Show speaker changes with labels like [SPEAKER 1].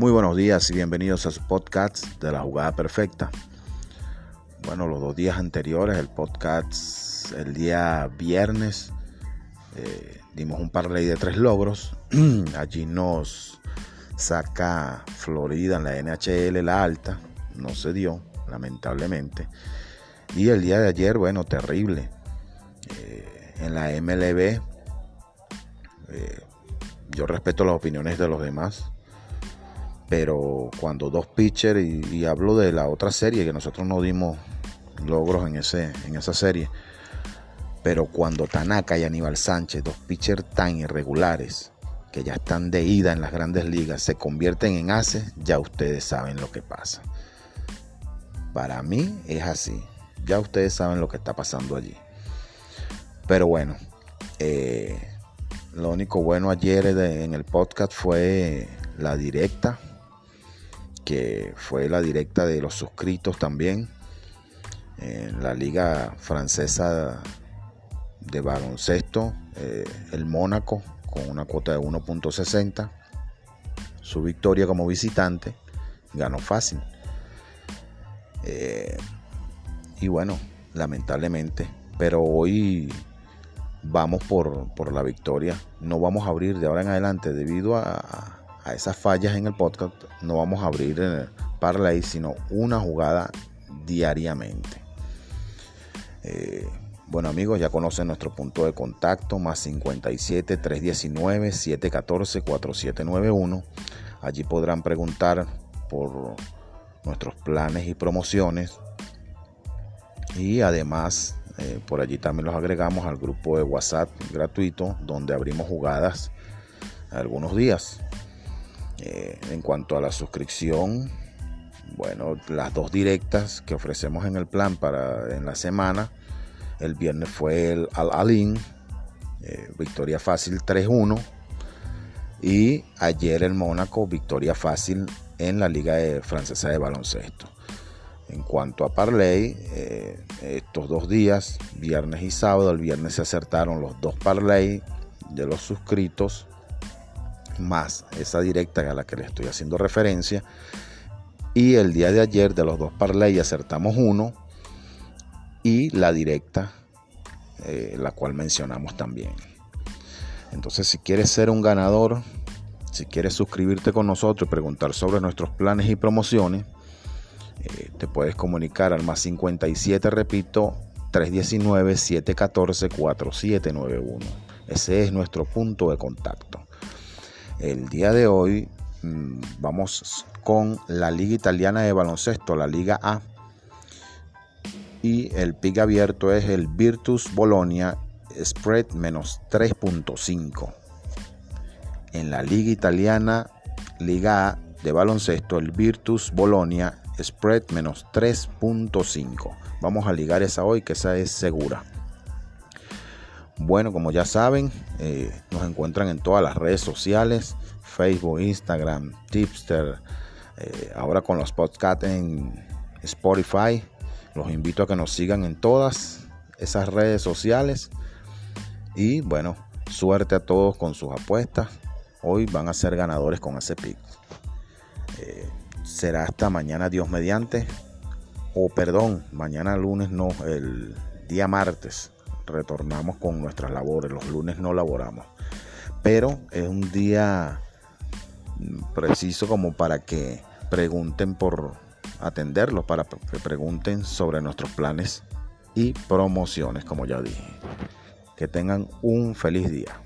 [SPEAKER 1] Muy buenos días y bienvenidos a su podcast de la jugada perfecta. Bueno, los dos días anteriores, el podcast, el día viernes, eh, dimos un parlay de tres logros. Allí nos saca Florida en la NHL la alta, no se dio, lamentablemente. Y el día de ayer, bueno, terrible. Eh, en la MLB, eh, yo respeto las opiniones de los demás pero cuando dos pitchers, y, hablo de la otra serie, que nosotros no dimos logros en, ese, en esa serie, pero cuando Tanaka y Aníbal Sánchez, dos pitchers tan irregulares, que ya están de ida en las grandes ligas, se convierten en aces, ya ustedes saben lo que pasa. Para mí es así. Ya ustedes saben lo que está pasando allí. Pero bueno, eh, lo único bueno ayer en el podcast fue la directa que fue la directa de los suscritos también en la liga francesa de baloncesto, eh, el Mónaco con una cuota de 1.60. Su victoria como visitante ganó fácil. Eh, y bueno, lamentablemente, pero hoy vamos por, por, la victoria. No vamos a abrir de ahora en adelante debido a, a esas fallas en el podcast, no vamos a abrir el parlay, sino una jugada diariamente. Eh, bueno amigos, ya conocen nuestro punto de contacto, más 57 319 714 4791. Allí podrán preguntar por nuestros planes y promociones. Y además, eh, por allí también los agregamos al grupo de WhatsApp gratuito, donde abrimos jugadas algunos días. Eh, en cuanto a la suscripción, bueno, las dos directas que ofrecemos en el plan para en la semana. El viernes fue el Al Alin, eh, victoria fácil 3-1. Y ayer el Mónaco, victoria fácil en la Liga Francesa de Baloncesto. En cuanto a Parley, eh, estos dos días, viernes y sábado, el viernes se acertaron los dos Parley de los suscritos más esa directa a la que le estoy haciendo referencia. Y el día de ayer de los dos parlay acertamos uno y la directa, eh, la cual mencionamos también. Entonces, si quieres ser un ganador, si quieres suscribirte con nosotros y preguntar sobre nuestros planes y promociones, eh, te puedes comunicar al más 57, repito, 319-714-4791. Ese es nuestro punto de contacto. El día de hoy mm, vamos con la Liga Italiana de Baloncesto, la Liga A. Y el pick abierto es el Virtus Bolonia Spread menos 3.5. En la Liga Italiana, Liga A de baloncesto, el Virtus Bolonia Spread menos 3.5. Vamos a ligar esa hoy, que esa es segura. Bueno, como ya saben, eh, nos encuentran en todas las redes sociales, Facebook, Instagram, Tipster, eh, ahora con los podcasts en Spotify. Los invito a que nos sigan en todas esas redes sociales. Y bueno, suerte a todos con sus apuestas. Hoy van a ser ganadores con ese pick. Eh, será hasta mañana Dios mediante. O perdón, mañana lunes no, el día martes retornamos con nuestras labores. Los lunes no laboramos. Pero es un día preciso como para que pregunten por atenderlos, para que pregunten sobre nuestros planes y promociones, como ya dije. Que tengan un feliz día.